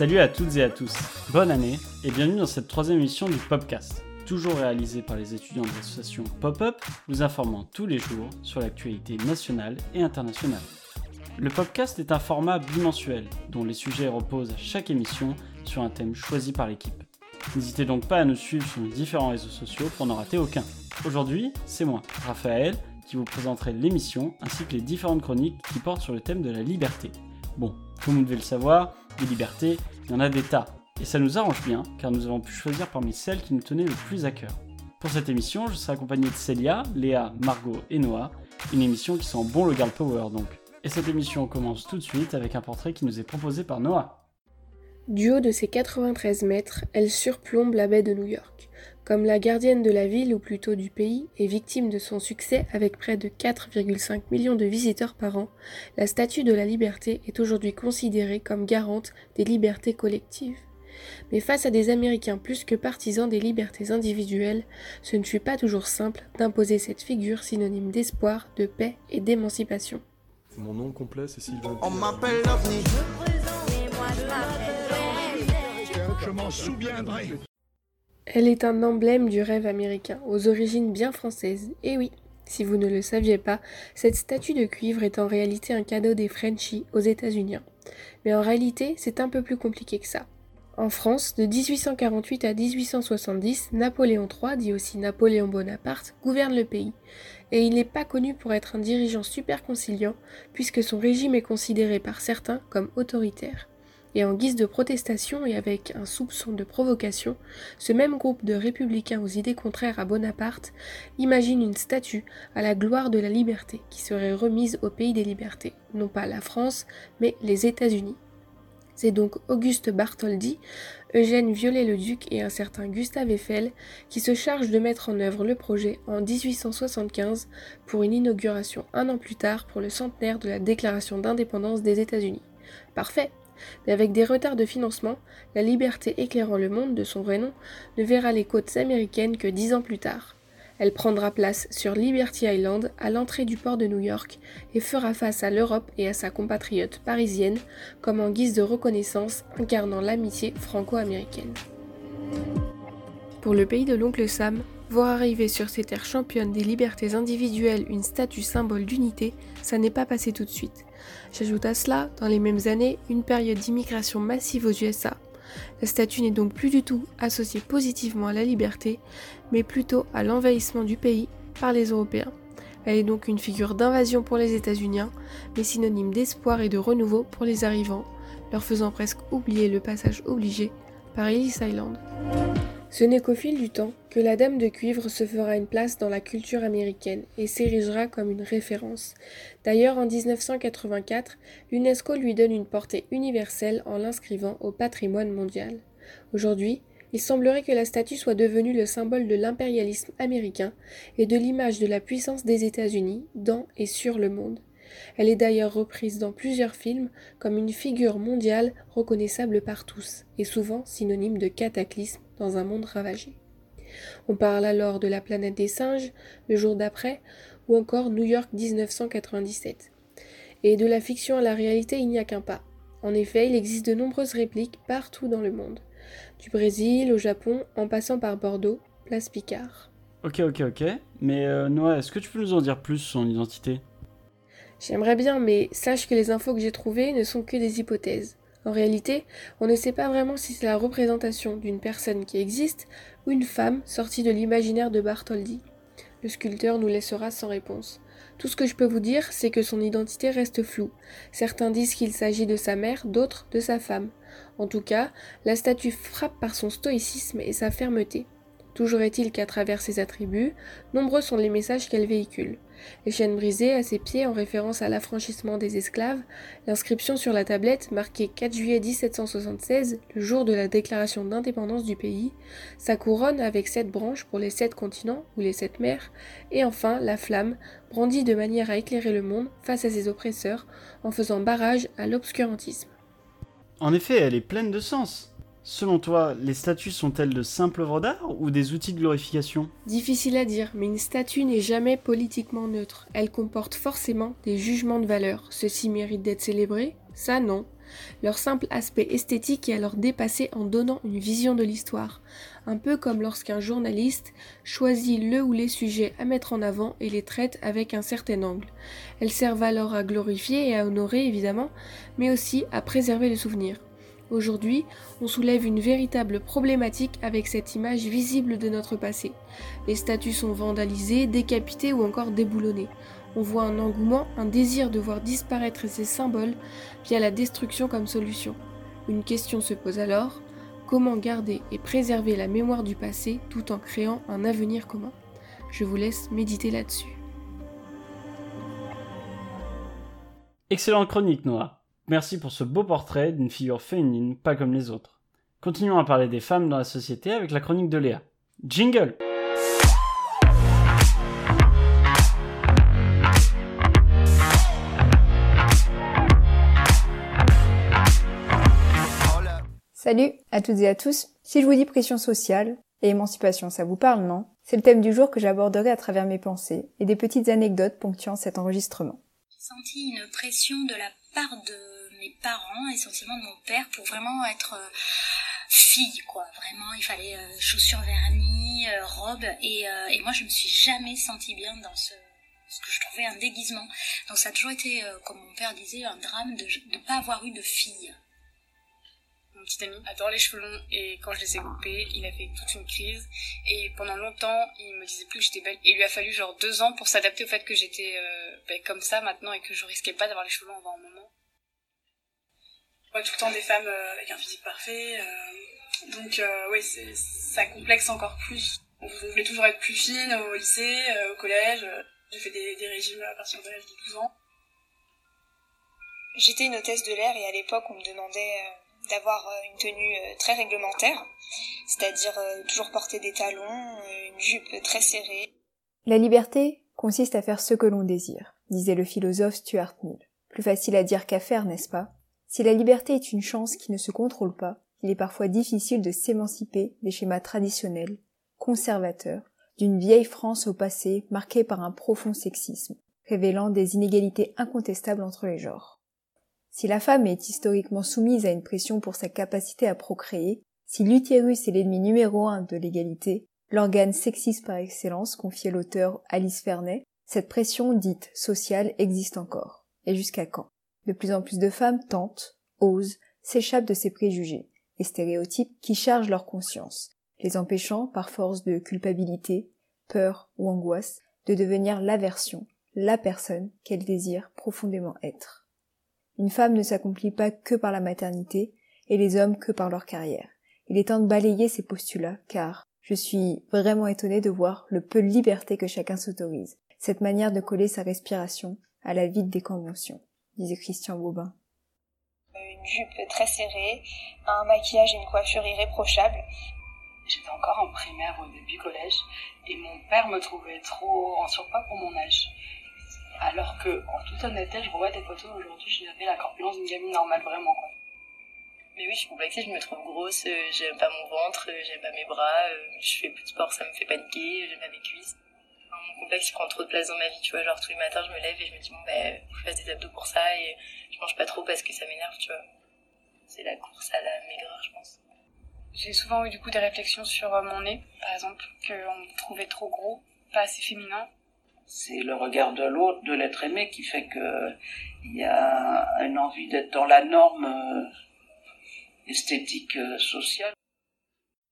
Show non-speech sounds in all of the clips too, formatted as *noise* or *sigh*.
Salut à toutes et à tous, bonne année et bienvenue dans cette troisième émission du Popcast, toujours réalisé par les étudiants de l'association Pop-Up, vous informant tous les jours sur l'actualité nationale et internationale. Le Popcast est un format bimensuel dont les sujets reposent à chaque émission sur un thème choisi par l'équipe. N'hésitez donc pas à nous suivre sur nos différents réseaux sociaux pour n'en rater aucun. Aujourd'hui, c'est moi, Raphaël, qui vous présenterai l'émission ainsi que les différentes chroniques qui portent sur le thème de la liberté. Bon, comme vous devez le savoir, des libertés, il y en a des tas. Et ça nous arrange bien, car nous avons pu choisir parmi celles qui nous tenaient le plus à cœur. Pour cette émission, je serai accompagné de Célia, Léa, Margot et Noah, une émission qui sent bon le girl power donc. Et cette émission commence tout de suite avec un portrait qui nous est proposé par Noah. Du haut de ses 93 mètres, elle surplombe la baie de New York. Comme la gardienne de la ville, ou plutôt du pays, est victime de son succès avec près de 4,5 millions de visiteurs par an, la Statue de la Liberté est aujourd'hui considérée comme garante des libertés collectives. Mais face à des Américains plus que partisans des libertés individuelles, ce ne fut pas toujours simple d'imposer cette figure synonyme d'espoir, de paix et d'émancipation. Mon nom complet, c'est Sylvain. On m'appelle l'OVNI. Je m'en souviendrai. Elle est un emblème du rêve américain, aux origines bien françaises. Et oui, si vous ne le saviez pas, cette statue de cuivre est en réalité un cadeau des Frenchies aux États-Unis. Mais en réalité, c'est un peu plus compliqué que ça. En France, de 1848 à 1870, Napoléon III, dit aussi Napoléon Bonaparte, gouverne le pays. Et il n'est pas connu pour être un dirigeant super conciliant, puisque son régime est considéré par certains comme autoritaire. Et en guise de protestation et avec un soupçon de provocation, ce même groupe de républicains aux idées contraires à Bonaparte imagine une statue à la gloire de la liberté qui serait remise au pays des libertés, non pas la France, mais les États-Unis. C'est donc Auguste Bartholdi, Eugène Viollet-le-Duc et un certain Gustave Eiffel qui se chargent de mettre en œuvre le projet en 1875 pour une inauguration un an plus tard pour le centenaire de la déclaration d'indépendance des États-Unis. Parfait mais avec des retards de financement, la liberté éclairant le monde de son vrai nom ne verra les côtes américaines que dix ans plus tard. Elle prendra place sur Liberty Island à l'entrée du port de New York et fera face à l'Europe et à sa compatriote parisienne comme en guise de reconnaissance incarnant l'amitié franco-américaine. Pour le pays de l'oncle Sam, voir arriver sur ces terres championnes des libertés individuelles une statue symbole d'unité, ça n'est pas passé tout de suite. J'ajoute à cela, dans les mêmes années, une période d'immigration massive aux USA. La statue n'est donc plus du tout associée positivement à la liberté, mais plutôt à l'envahissement du pays par les Européens. Elle est donc une figure d'invasion pour les États-Unis, mais synonyme d'espoir et de renouveau pour les arrivants, leur faisant presque oublier le passage obligé par Ellis Island. Ce n'est qu'au fil du temps que la Dame de Cuivre se fera une place dans la culture américaine et s'érigera comme une référence. D'ailleurs, en 1984, l'UNESCO lui donne une portée universelle en l'inscrivant au patrimoine mondial. Aujourd'hui, il semblerait que la statue soit devenue le symbole de l'impérialisme américain et de l'image de la puissance des États-Unis dans et sur le monde. Elle est d'ailleurs reprise dans plusieurs films comme une figure mondiale reconnaissable par tous et souvent synonyme de cataclysme dans un monde ravagé. On parle alors de la planète des singes, le jour d'après, ou encore New York 1997. Et de la fiction à la réalité, il n'y a qu'un pas. En effet, il existe de nombreuses répliques partout dans le monde. Du Brésil au Japon, en passant par Bordeaux, place Picard. Ok, ok, ok. Mais euh, Noah, est-ce que tu peux nous en dire plus sur son identité? J'aimerais bien, mais sache que les infos que j'ai trouvées ne sont que des hypothèses. En réalité, on ne sait pas vraiment si c'est la représentation d'une personne qui existe ou une femme sortie de l'imaginaire de Bartholdi. Le sculpteur nous laissera sans réponse. Tout ce que je peux vous dire, c'est que son identité reste floue. Certains disent qu'il s'agit de sa mère, d'autres de sa femme. En tout cas, la statue frappe par son stoïcisme et sa fermeté. Toujours est-il qu'à travers ses attributs, nombreux sont les messages qu'elle véhicule. Les chaînes brisées à ses pieds en référence à l'affranchissement des esclaves, l'inscription sur la tablette marquée 4 juillet 1776, le jour de la déclaration d'indépendance du pays, sa couronne avec sept branches pour les sept continents ou les sept mers, et enfin la flamme, brandie de manière à éclairer le monde face à ses oppresseurs en faisant barrage à l'obscurantisme. En effet, elle est pleine de sens. Selon toi, les statues sont-elles de simples œuvres d'art ou des outils de glorification? Difficile à dire, mais une statue n'est jamais politiquement neutre. Elle comporte forcément des jugements de valeur. Ceci mérite d'être célébré Ça non. Leur simple aspect esthétique est alors dépassé en donnant une vision de l'histoire, un peu comme lorsqu'un journaliste choisit le ou les sujets à mettre en avant et les traite avec un certain angle. Elles servent alors à glorifier et à honorer évidemment, mais aussi à préserver le souvenir. Aujourd'hui, on soulève une véritable problématique avec cette image visible de notre passé. Les statues sont vandalisées, décapitées ou encore déboulonnées. On voit un engouement, un désir de voir disparaître ces symboles via la destruction comme solution. Une question se pose alors, comment garder et préserver la mémoire du passé tout en créant un avenir commun? Je vous laisse méditer là-dessus. Excellente chronique, Noah. Merci pour ce beau portrait d'une figure féminine pas comme les autres. Continuons à parler des femmes dans la société avec la chronique de Léa. Jingle Salut à toutes et à tous. Si je vous dis pression sociale et émancipation, ça vous parle, non? C'est le thème du jour que j'aborderai à travers mes pensées et des petites anecdotes ponctuant cet enregistrement. J'ai senti une pression de la part de mes parents, essentiellement de mon père, pour vraiment être euh, fille, quoi. Vraiment, il fallait euh, chaussures vernis, euh, robe, et, et, moi je me suis jamais sentie bien dans ce, ce que je trouvais un déguisement. Donc ça a toujours été, comme mon père disait, un drame de ne pas avoir eu de fille. Mon petit ami adore les cheveux longs et quand je les ai coupés, il a fait toute une crise et pendant longtemps il me disait plus que j'étais belle. Il lui a fallu genre deux ans pour s'adapter au fait que j'étais ben, comme ça maintenant et que je risquais pas d'avoir les cheveux longs avant un moment ouais, tout le temps des femmes euh, avec un physique parfait. Euh, donc euh, oui, ça complexe encore plus. On voulait toujours être plus fine au lycée, au collège. J'ai fait des, des, régimes à partir de l'âge de 12 ans. J'étais une hôtesse de l'air et à l'époque on me demandait d'avoir une tenue très réglementaire, c'est-à-dire toujours porter des talons, une jupe très serrée. La liberté consiste à faire ce que l'on désire, disait le philosophe Stuart Mill. Plus facile à dire qu'à faire, n'est-ce pas? Si la liberté est une chance qui ne se contrôle pas, il est parfois difficile de s'émanciper des schémas traditionnels, conservateurs, d'une vieille France au passé marquée par un profond sexisme, révélant des inégalités incontestables entre les genres. Si la femme est historiquement soumise à une pression pour sa capacité à procréer, si l'utérus est l'ennemi numéro un de l'égalité, l'organe sexiste par excellence, confiait l'auteur Alice Fernet, cette pression dite sociale existe encore. Et jusqu'à quand? De plus en plus de femmes tentent, osent, s'échappent de ces préjugés et stéréotypes qui chargent leur conscience, les empêchant, par force de culpabilité, peur ou angoisse, de devenir la version, la personne qu'elles désirent profondément être. Une femme ne s'accomplit pas que par la maternité, et les hommes que par leur carrière. Il est temps de balayer ces postulats, car je suis vraiment étonnée de voir le peu de liberté que chacun s'autorise, cette manière de coller sa respiration à la vide des conventions disait Christian Bobin. Une jupe très serrée, un maquillage et une coiffure irréprochables. J'étais encore en primaire au début collège et mon père me trouvait trop en surpoids pour mon âge. Alors que, en toute honnêteté, je revois des photos aujourd'hui, j'avais la corpulence d'une gamine normale, vraiment quoi. Mais oui, je suis complexée, je me trouve grosse, euh, j'aime pas mon ventre, euh, j'aime pas mes bras, euh, je fais plus de sport, ça me fait paniquer, j'aime pas mes cuisses mon complexe prend trop de place dans ma vie, tu vois. Genre tous les matins, je me lève et je me dis, bon, ben, faut que je fasse des abdos pour ça et je mange pas trop parce que ça m'énerve, tu vois. C'est la course à la maigreur, je pense. J'ai souvent eu du coup des réflexions sur euh, mon nez, par exemple, qu'on me trouvait trop gros, pas assez féminin. C'est le regard de l'autre, de l'être aimé, qui fait que il y a une envie d'être dans la norme euh, esthétique euh, sociale.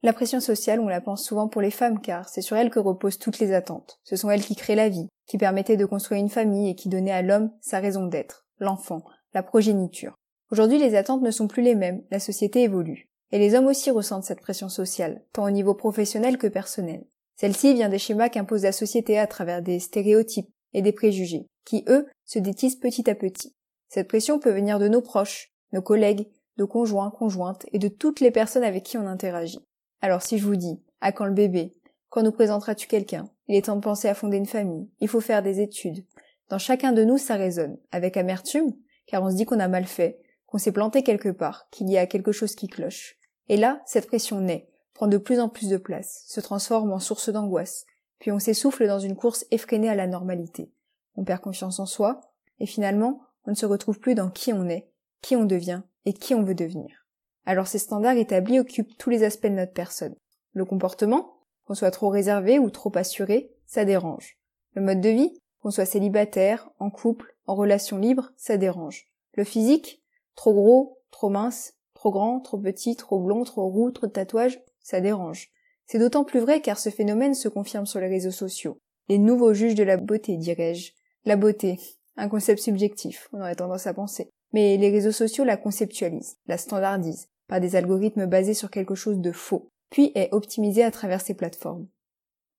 La pression sociale, on la pense souvent pour les femmes car c'est sur elles que reposent toutes les attentes. Ce sont elles qui créent la vie, qui permettaient de construire une famille et qui donnaient à l'homme sa raison d'être, l'enfant, la progéniture. Aujourd'hui, les attentes ne sont plus les mêmes, la société évolue. Et les hommes aussi ressentent cette pression sociale, tant au niveau professionnel que personnel. Celle-ci vient des schémas qu'impose la société à travers des stéréotypes et des préjugés, qui, eux, se détissent petit à petit. Cette pression peut venir de nos proches, nos collègues, nos conjoints, conjointes et de toutes les personnes avec qui on interagit. Alors si je vous dis, à quand le bébé? Quand nous présenteras-tu quelqu'un? Il est temps de penser à fonder une famille. Il faut faire des études. Dans chacun de nous, ça résonne. Avec amertume, car on se dit qu'on a mal fait, qu'on s'est planté quelque part, qu'il y a quelque chose qui cloche. Et là, cette pression naît, prend de plus en plus de place, se transforme en source d'angoisse, puis on s'essouffle dans une course effrénée à la normalité. On perd confiance en soi, et finalement, on ne se retrouve plus dans qui on est, qui on devient et qui on veut devenir. Alors ces standards établis occupent tous les aspects de notre personne. Le comportement, qu'on soit trop réservé ou trop assuré, ça dérange. Le mode de vie, qu'on soit célibataire, en couple, en relation libre, ça dérange. Le physique, trop gros, trop mince, trop grand, trop petit, trop blond, trop roux, trop de tatouages, ça dérange. C'est d'autant plus vrai car ce phénomène se confirme sur les réseaux sociaux. Les nouveaux juges de la beauté, dirais-je. La beauté, un concept subjectif, on aurait tendance à penser. Mais les réseaux sociaux la conceptualisent, la standardisent, par des algorithmes basés sur quelque chose de faux, puis est optimisé à travers ces plateformes.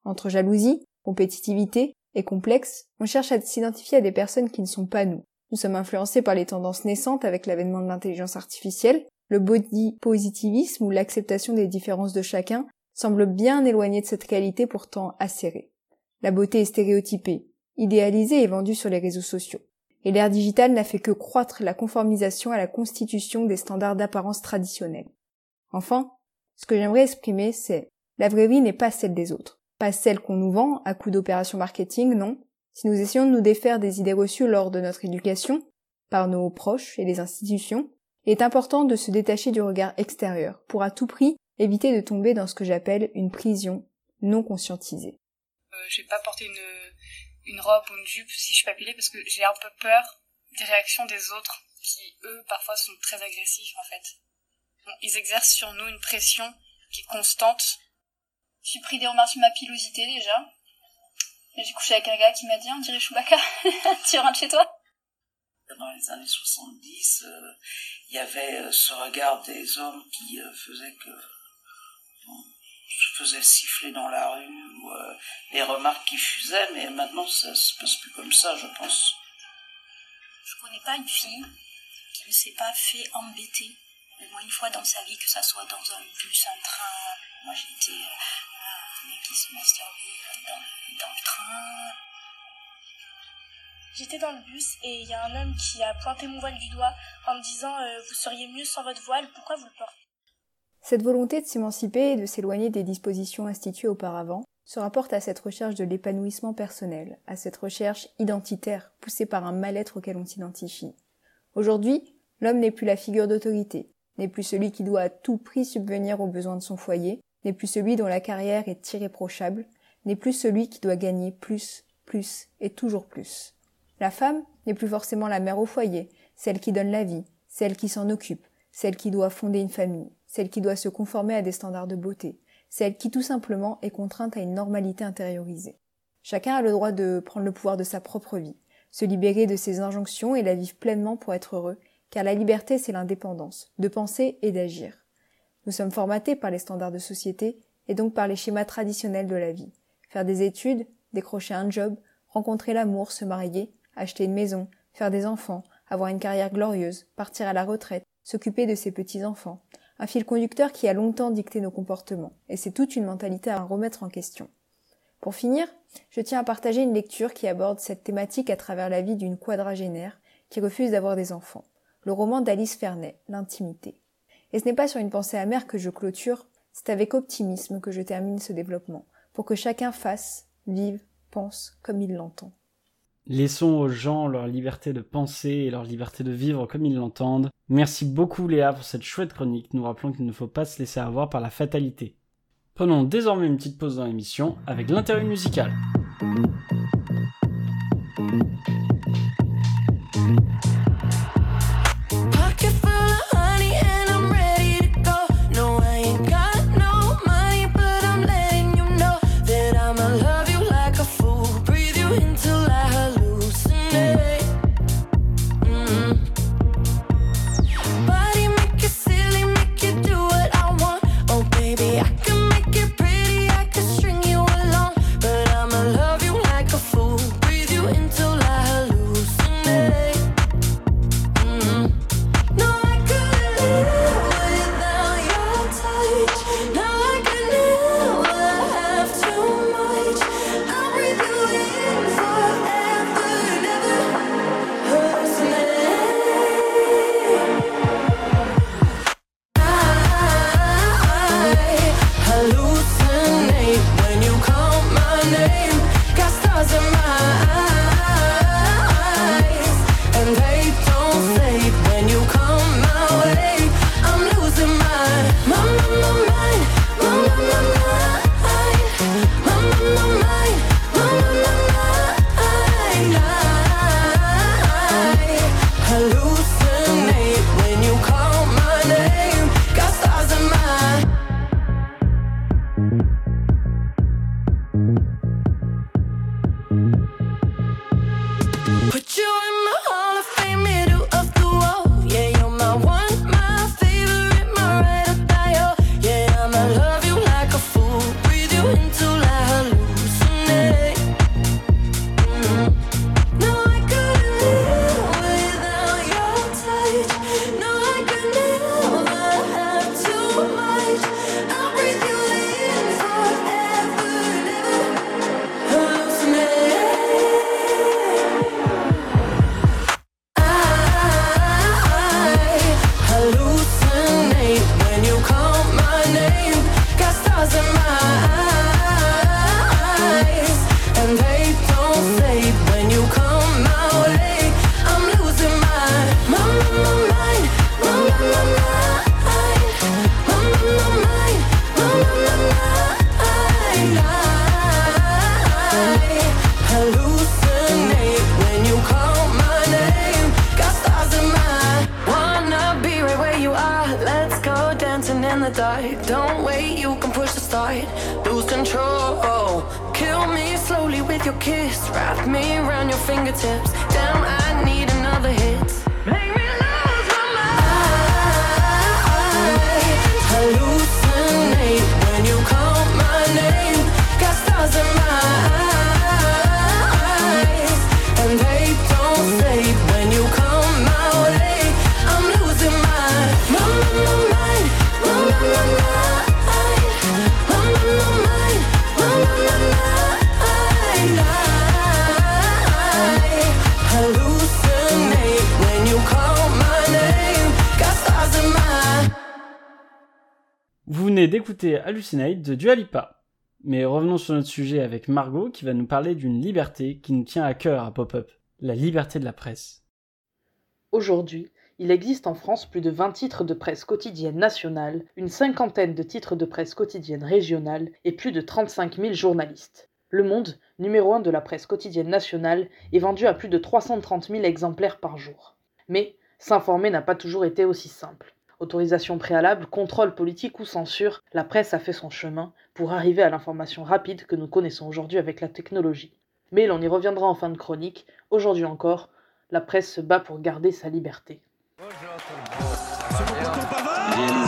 Entre jalousie, compétitivité et complexe, on cherche à s'identifier à des personnes qui ne sont pas nous. Nous sommes influencés par les tendances naissantes avec l'avènement de l'intelligence artificielle, le body positivisme ou l'acceptation des différences de chacun semble bien éloigné de cette qualité pourtant acérée. La beauté est stéréotypée, idéalisée et vendue sur les réseaux sociaux. Et l'ère digitale n'a fait que croître la conformisation à la constitution des standards d'apparence traditionnels. Enfin, ce que j'aimerais exprimer, c'est la vraie vie n'est pas celle des autres. Pas celle qu'on nous vend à coup d'opérations marketing, non. Si nous essayons de nous défaire des idées reçues lors de notre éducation, par nos proches et les institutions, il est important de se détacher du regard extérieur pour à tout prix éviter de tomber dans ce que j'appelle une prison non conscientisée. Euh, je pas porter une, une robe ou une jupe si je suis pas parce que j'ai un peu peur des réactions des autres qui, eux, parfois sont très agressifs en fait. Ils exercent sur nous une pression qui est constante. J'ai pris des remarques sur ma pilosité déjà. J'ai couché avec un gars qui m'a dit on dirait Chewbacca, *laughs* tu rentres chez toi? Dans les années 70, euh, il y avait euh, ce regard des hommes qui euh, faisait que je faisais siffler dans la rue ou euh, les remarques qui fusaient, mais maintenant ça se passe plus comme ça, je pense. Je connais pas une fille qui ne s'est pas fait embêter au moins une fois dans sa vie, que ça soit dans un bus, un train. Moi j'ai été euh, qui se masturbait dans, dans le train. J'étais dans le bus et il y a un homme qui a pointé mon voile du doigt en me disant euh, Vous seriez mieux sans votre voile, pourquoi vous le portez? Cette volonté de s'émanciper et de s'éloigner des dispositions instituées auparavant se rapporte à cette recherche de l'épanouissement personnel, à cette recherche identitaire poussée par un mal-être auquel on s'identifie. Aujourd'hui, l'homme n'est plus la figure d'autorité, n'est plus celui qui doit à tout prix subvenir aux besoins de son foyer, n'est plus celui dont la carrière est irréprochable, n'est plus celui qui doit gagner plus, plus et toujours plus. La femme n'est plus forcément la mère au foyer, celle qui donne la vie, celle qui s'en occupe, celle qui doit fonder une famille, celle qui doit se conformer à des standards de beauté, celle qui tout simplement est contrainte à une normalité intériorisée. Chacun a le droit de prendre le pouvoir de sa propre vie, se libérer de ses injonctions et la vivre pleinement pour être heureux, car la liberté c'est l'indépendance, de penser et d'agir. Nous sommes formatés par les standards de société et donc par les schémas traditionnels de la vie. Faire des études, décrocher un job, rencontrer l'amour, se marier, acheter une maison, faire des enfants, avoir une carrière glorieuse, partir à la retraite, s'occuper de ses petits-enfants. Un fil conducteur qui a longtemps dicté nos comportements, et c'est toute une mentalité à remettre en question. Pour finir, je tiens à partager une lecture qui aborde cette thématique à travers la vie d'une quadragénaire qui refuse d'avoir des enfants. Le roman d'Alice Fernet, L'intimité. Et ce n'est pas sur une pensée amère que je clôture, c'est avec optimisme que je termine ce développement, pour que chacun fasse, vive, pense comme il l'entend. Laissons aux gens leur liberté de penser et leur liberté de vivre comme ils l'entendent. Merci beaucoup Léa pour cette chouette chronique, nous rappelons qu'il ne faut pas se laisser avoir par la fatalité. Prenons désormais une petite pause dans l'émission avec l'interview musical. D'écouter Hallucinate de Dua Lipa. Mais revenons sur notre sujet avec Margot qui va nous parler d'une liberté qui nous tient à cœur à Pop-Up, la liberté de la presse. Aujourd'hui, il existe en France plus de 20 titres de presse quotidienne nationale, une cinquantaine de titres de presse quotidienne régionale et plus de 35 000 journalistes. Le Monde, numéro 1 de la presse quotidienne nationale, est vendu à plus de 330 000 exemplaires par jour. Mais s'informer n'a pas toujours été aussi simple. Autorisation préalable, contrôle politique ou censure, la presse a fait son chemin pour arriver à l'information rapide que nous connaissons aujourd'hui avec la technologie. Mais l'on y reviendra en fin de chronique. Aujourd'hui encore, la presse se bat pour garder sa liberté. Réaliser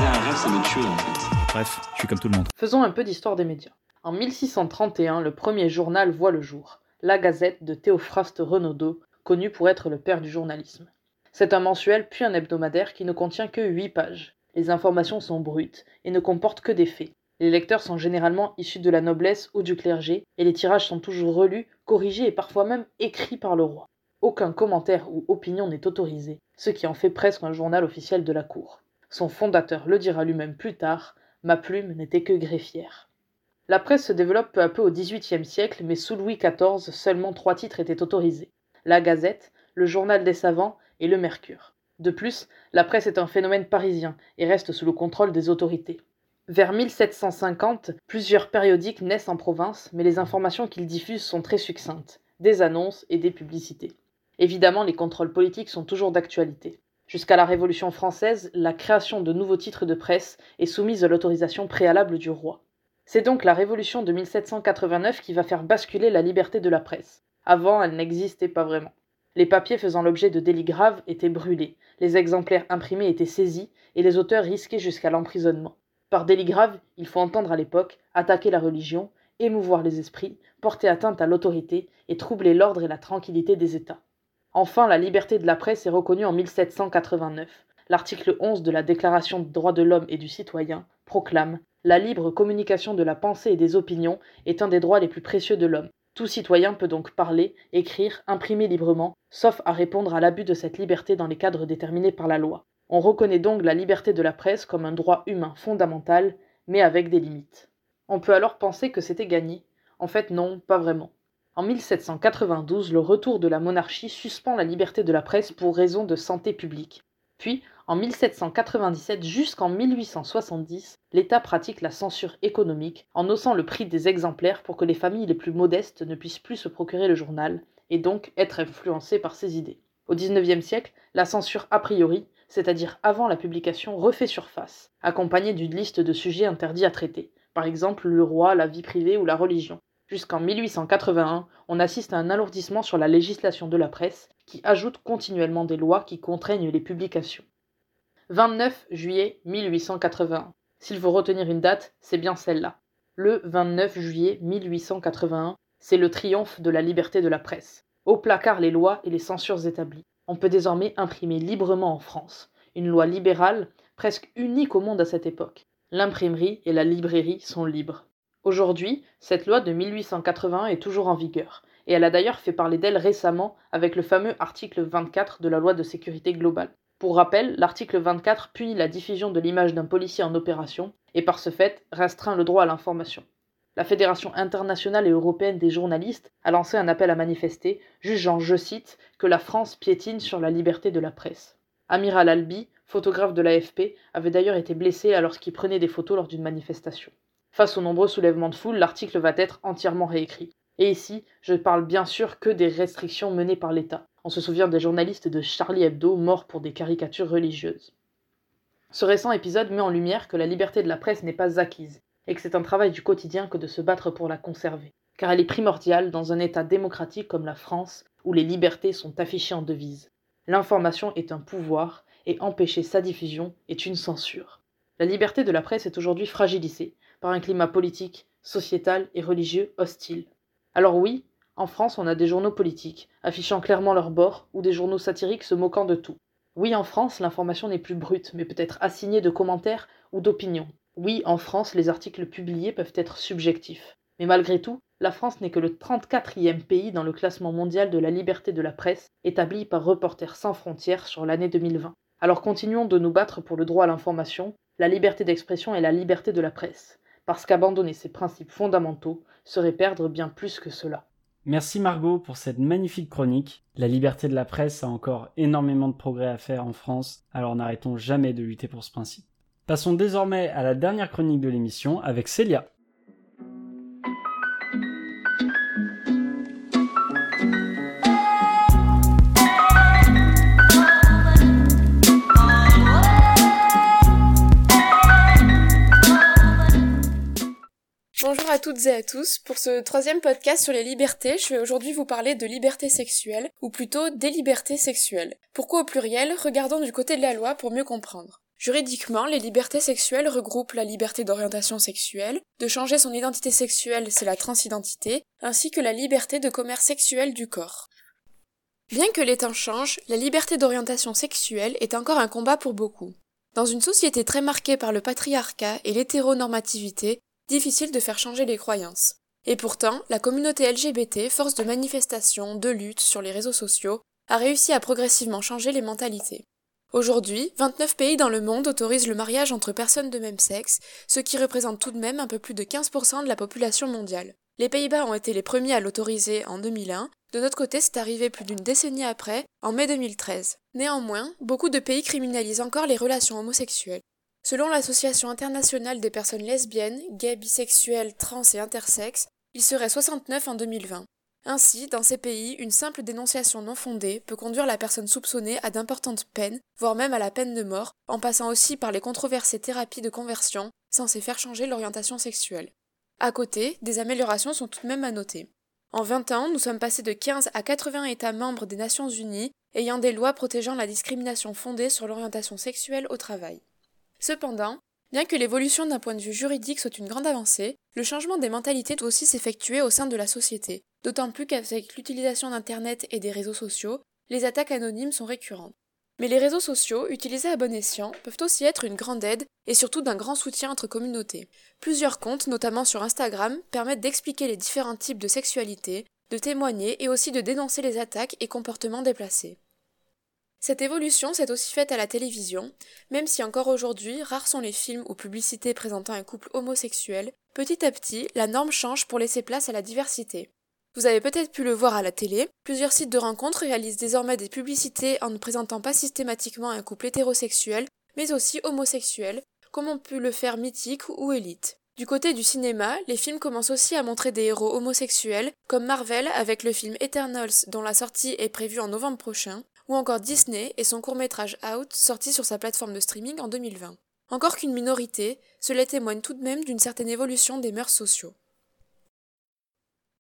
un rêve, ça me tue en fait. Bref, je suis comme tout le monde. Faisons un peu d'histoire des médias. En 1631, le premier journal voit le jour, La Gazette de Théophraste Renaudot, connu pour être le père du journalisme. C'est un mensuel puis un hebdomadaire qui ne contient que 8 pages. Les informations sont brutes et ne comportent que des faits. Les lecteurs sont généralement issus de la noblesse ou du clergé, et les tirages sont toujours relus, corrigés et parfois même écrits par le roi. Aucun commentaire ou opinion n'est autorisé, ce qui en fait presque un journal officiel de la cour. Son fondateur le dira lui-même plus tard, ma plume n'était que greffière. La presse se développe peu à peu au XVIIIe siècle, mais sous Louis XIV, seulement trois titres étaient autorisés. La Gazette, le Journal des Savants et le Mercure. De plus, la presse est un phénomène parisien et reste sous le contrôle des autorités. Vers 1750, plusieurs périodiques naissent en province, mais les informations qu'ils diffusent sont très succinctes, des annonces et des publicités. Évidemment, les contrôles politiques sont toujours d'actualité. Jusqu'à la Révolution française, la création de nouveaux titres de presse est soumise à l'autorisation préalable du roi. C'est donc la Révolution de 1789 qui va faire basculer la liberté de la presse. Avant, elle n'existait pas vraiment. Les papiers faisant l'objet de délits graves étaient brûlés, les exemplaires imprimés étaient saisis et les auteurs risquaient jusqu'à l'emprisonnement. Par délit grave, il faut entendre à l'époque attaquer la religion, émouvoir les esprits, porter atteinte à l'autorité et troubler l'ordre et la tranquillité des États. Enfin, la liberté de la presse est reconnue en 1789. L'article 11 de la Déclaration des droits de l'homme et du citoyen proclame La libre communication de la pensée et des opinions est un des droits les plus précieux de l'homme. Tout citoyen peut donc parler, écrire, imprimer librement, sauf à répondre à l'abus de cette liberté dans les cadres déterminés par la loi. On reconnaît donc la liberté de la presse comme un droit humain fondamental, mais avec des limites. On peut alors penser que c'était gagné. En fait non, pas vraiment. En 1792, le retour de la monarchie suspend la liberté de la presse pour raison de santé publique. Puis, en 1797 jusqu'en 1870, l'État pratique la censure économique en haussant le prix des exemplaires pour que les familles les plus modestes ne puissent plus se procurer le journal et donc être influencées par ses idées. Au XIXe siècle, la censure a priori, c'est-à-dire avant la publication, refait surface, accompagnée d'une liste de sujets interdits à traiter, par exemple le roi, la vie privée ou la religion. Jusqu'en 1881, on assiste à un alourdissement sur la législation de la presse qui ajoute continuellement des lois qui contraignent les publications. 29 juillet 1881. S'il faut retenir une date, c'est bien celle-là. Le 29 juillet 1881, c'est le triomphe de la liberté de la presse. Au placard les lois et les censures établies. On peut désormais imprimer librement en France. Une loi libérale, presque unique au monde à cette époque. L'imprimerie et la librairie sont libres. Aujourd'hui, cette loi de 1881 est toujours en vigueur, et elle a d'ailleurs fait parler d'elle récemment avec le fameux article 24 de la loi de sécurité globale. Pour rappel, l'article 24 punit la diffusion de l'image d'un policier en opération, et par ce fait restreint le droit à l'information. La Fédération internationale et européenne des journalistes a lancé un appel à manifester, jugeant, je cite, que la France piétine sur la liberté de la presse. Amiral Albi, photographe de l'AFP, avait d'ailleurs été blessé alors qu'il prenait des photos lors d'une manifestation. Face aux nombreux soulèvements de foule, l'article va être entièrement réécrit. Et ici, je parle bien sûr que des restrictions menées par l'État. On se souvient des journalistes de Charlie Hebdo morts pour des caricatures religieuses. Ce récent épisode met en lumière que la liberté de la presse n'est pas acquise, et que c'est un travail du quotidien que de se battre pour la conserver, car elle est primordiale dans un État démocratique comme la France, où les libertés sont affichées en devise. L'information est un pouvoir, et empêcher sa diffusion est une censure. La liberté de la presse est aujourd'hui fragilisée par un climat politique, sociétal et religieux hostile. Alors oui, en France, on a des journaux politiques, affichant clairement leur bord, ou des journaux satiriques se moquant de tout. Oui, en France, l'information n'est plus brute, mais peut être assignée de commentaires ou d'opinions. Oui, en France, les articles publiés peuvent être subjectifs. Mais malgré tout, la France n'est que le 34e pays dans le classement mondial de la liberté de la presse, établi par Reporters sans frontières sur l'année 2020. Alors continuons de nous battre pour le droit à l'information, la liberté d'expression et la liberté de la presse, parce qu'abandonner ces principes fondamentaux serait perdre bien plus que cela. Merci Margot pour cette magnifique chronique. La liberté de la presse a encore énormément de progrès à faire en France, alors n'arrêtons jamais de lutter pour ce principe. Passons désormais à la dernière chronique de l'émission avec Célia. À toutes et à tous. Pour ce troisième podcast sur les libertés, je vais aujourd'hui vous parler de liberté sexuelle, ou plutôt des libertés sexuelles. Pourquoi au pluriel? Regardons du côté de la loi pour mieux comprendre. Juridiquement, les libertés sexuelles regroupent la liberté d'orientation sexuelle, de changer son identité sexuelle, c'est la transidentité, ainsi que la liberté de commerce sexuel du corps. Bien que les temps changent, la liberté d'orientation sexuelle est encore un combat pour beaucoup. Dans une société très marquée par le patriarcat et l'hétéronormativité, difficile de faire changer les croyances. Et pourtant, la communauté LGBT, force de manifestation, de lutte sur les réseaux sociaux, a réussi à progressivement changer les mentalités. Aujourd'hui, 29 pays dans le monde autorisent le mariage entre personnes de même sexe, ce qui représente tout de même un peu plus de 15% de la population mondiale. Les Pays-Bas ont été les premiers à l'autoriser en 2001, de notre côté c'est arrivé plus d'une décennie après, en mai 2013. Néanmoins, beaucoup de pays criminalisent encore les relations homosexuelles. Selon l'Association internationale des personnes lesbiennes, gays, bisexuelles, trans et intersexes, il serait 69 en 2020. Ainsi, dans ces pays, une simple dénonciation non fondée peut conduire la personne soupçonnée à d'importantes peines, voire même à la peine de mort, en passant aussi par les controversées thérapies de conversion, censées faire changer l'orientation sexuelle. À côté, des améliorations sont tout de même à noter. En 20 ans, nous sommes passés de 15 à 80 États membres des Nations Unies ayant des lois protégeant la discrimination fondée sur l'orientation sexuelle au travail. Cependant, bien que l'évolution d'un point de vue juridique soit une grande avancée, le changement des mentalités doit aussi s'effectuer au sein de la société, d'autant plus qu'avec l'utilisation d'Internet et des réseaux sociaux, les attaques anonymes sont récurrentes. Mais les réseaux sociaux, utilisés à bon escient, peuvent aussi être une grande aide et surtout d'un grand soutien entre communautés. Plusieurs comptes, notamment sur Instagram, permettent d'expliquer les différents types de sexualité, de témoigner et aussi de dénoncer les attaques et comportements déplacés. Cette évolution s'est aussi faite à la télévision, même si encore aujourd'hui rares sont les films ou publicités présentant un couple homosexuel, petit à petit la norme change pour laisser place à la diversité. Vous avez peut-être pu le voir à la télé, plusieurs sites de rencontres réalisent désormais des publicités en ne présentant pas systématiquement un couple hétérosexuel, mais aussi homosexuel, comme ont pu le faire Mythique ou Elite. Du côté du cinéma, les films commencent aussi à montrer des héros homosexuels, comme Marvel avec le film Eternals dont la sortie est prévue en novembre prochain, ou encore Disney et son court-métrage Out sorti sur sa plateforme de streaming en 2020. Encore qu'une minorité, cela témoigne tout de même d'une certaine évolution des mœurs sociaux.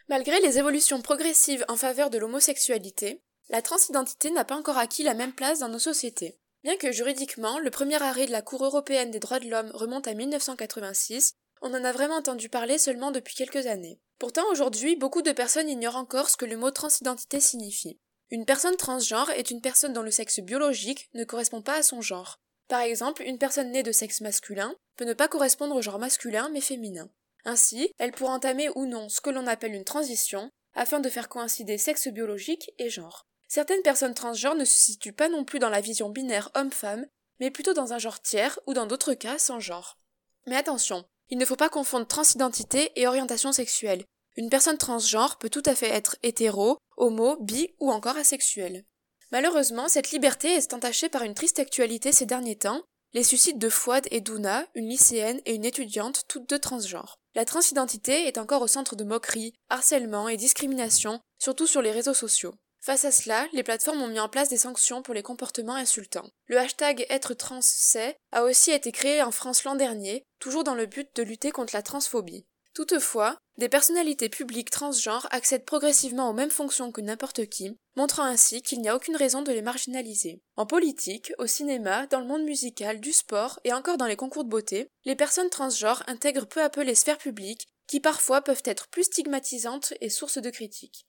Malgré les évolutions progressives en faveur de l'homosexualité, la transidentité n'a pas encore acquis la même place dans nos sociétés. Bien que juridiquement, le premier arrêt de la Cour européenne des droits de l'homme remonte à 1986, on en a vraiment entendu parler seulement depuis quelques années. Pourtant, aujourd'hui, beaucoup de personnes ignorent encore ce que le mot transidentité signifie. Une personne transgenre est une personne dont le sexe biologique ne correspond pas à son genre. Par exemple, une personne née de sexe masculin peut ne pas correspondre au genre masculin mais féminin. Ainsi, elle pourra entamer ou non ce que l'on appelle une transition afin de faire coïncider sexe biologique et genre. Certaines personnes transgenres ne se situent pas non plus dans la vision binaire homme-femme, mais plutôt dans un genre tiers ou dans d'autres cas sans genre. Mais attention, il ne faut pas confondre transidentité et orientation sexuelle. Une personne transgenre peut tout à fait être hétéro, homo, bi ou encore asexuel. Malheureusement, cette liberté est entachée par une triste actualité ces derniers temps, les suicides de Fouad et Douna, une lycéenne et une étudiante, toutes deux transgenres. La transidentité est encore au centre de moqueries, harcèlements et discriminations, surtout sur les réseaux sociaux. Face à cela, les plateformes ont mis en place des sanctions pour les comportements insultants. Le hashtag être trans c'est a aussi été créé en France l'an dernier, toujours dans le but de lutter contre la transphobie. Toutefois, des personnalités publiques transgenres accèdent progressivement aux mêmes fonctions que n'importe qui, montrant ainsi qu'il n'y a aucune raison de les marginaliser. En politique, au cinéma, dans le monde musical, du sport et encore dans les concours de beauté, les personnes transgenres intègrent peu à peu les sphères publiques qui parfois peuvent être plus stigmatisantes et sources de critiques.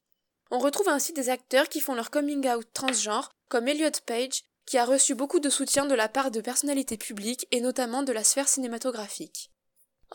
On retrouve ainsi des acteurs qui font leur coming out transgenre, comme Elliot Page, qui a reçu beaucoup de soutien de la part de personnalités publiques et notamment de la sphère cinématographique.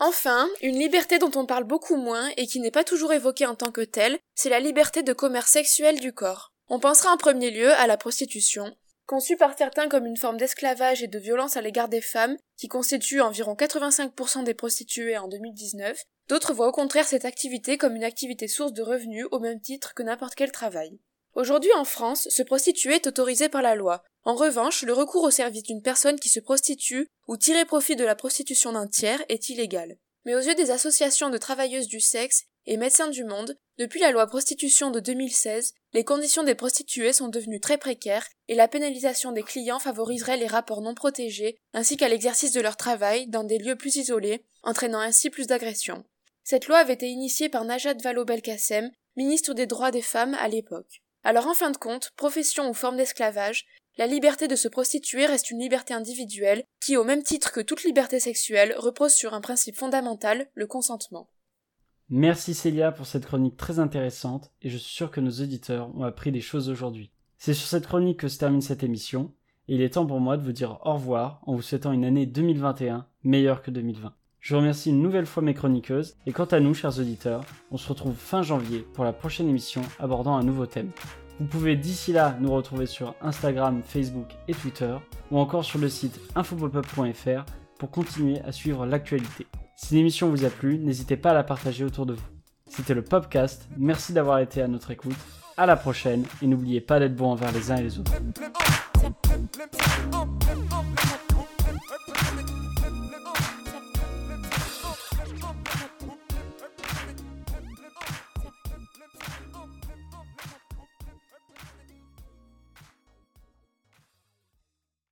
Enfin, une liberté dont on parle beaucoup moins et qui n'est pas toujours évoquée en tant que telle, c'est la liberté de commerce sexuel du corps. On pensera en premier lieu à la prostitution, conçue par certains comme une forme d'esclavage et de violence à l'égard des femmes, qui constitue environ 85% des prostituées en 2019, d'autres voient au contraire cette activité comme une activité source de revenus au même titre que n'importe quel travail. Aujourd'hui en France, se prostituer est autorisé par la loi. En revanche, le recours au service d'une personne qui se prostitue ou tirer profit de la prostitution d'un tiers est illégal. Mais aux yeux des associations de travailleuses du sexe et médecins du monde, depuis la loi prostitution de 2016, les conditions des prostituées sont devenues très précaires et la pénalisation des clients favoriserait les rapports non protégés ainsi qu'à l'exercice de leur travail dans des lieux plus isolés, entraînant ainsi plus d'agressions. Cette loi avait été initiée par Najat Vallaud-Belkacem, ministre des droits des femmes à l'époque. Alors en fin de compte, profession ou forme d'esclavage, la liberté de se prostituer reste une liberté individuelle qui, au même titre que toute liberté sexuelle, repose sur un principe fondamental, le consentement. Merci Célia pour cette chronique très intéressante et je suis sûr que nos auditeurs ont appris des choses aujourd'hui. C'est sur cette chronique que se termine cette émission et il est temps pour moi de vous dire au revoir en vous souhaitant une année 2021 meilleure que 2020. Je remercie une nouvelle fois mes chroniqueuses et quant à nous, chers auditeurs, on se retrouve fin janvier pour la prochaine émission abordant un nouveau thème. Vous pouvez d'ici là nous retrouver sur Instagram, Facebook et Twitter ou encore sur le site infopopup.fr pour continuer à suivre l'actualité. Si l'émission vous a plu, n'hésitez pas à la partager autour de vous. C'était le Popcast, merci d'avoir été à notre écoute, à la prochaine et n'oubliez pas d'être bon envers les uns et les autres.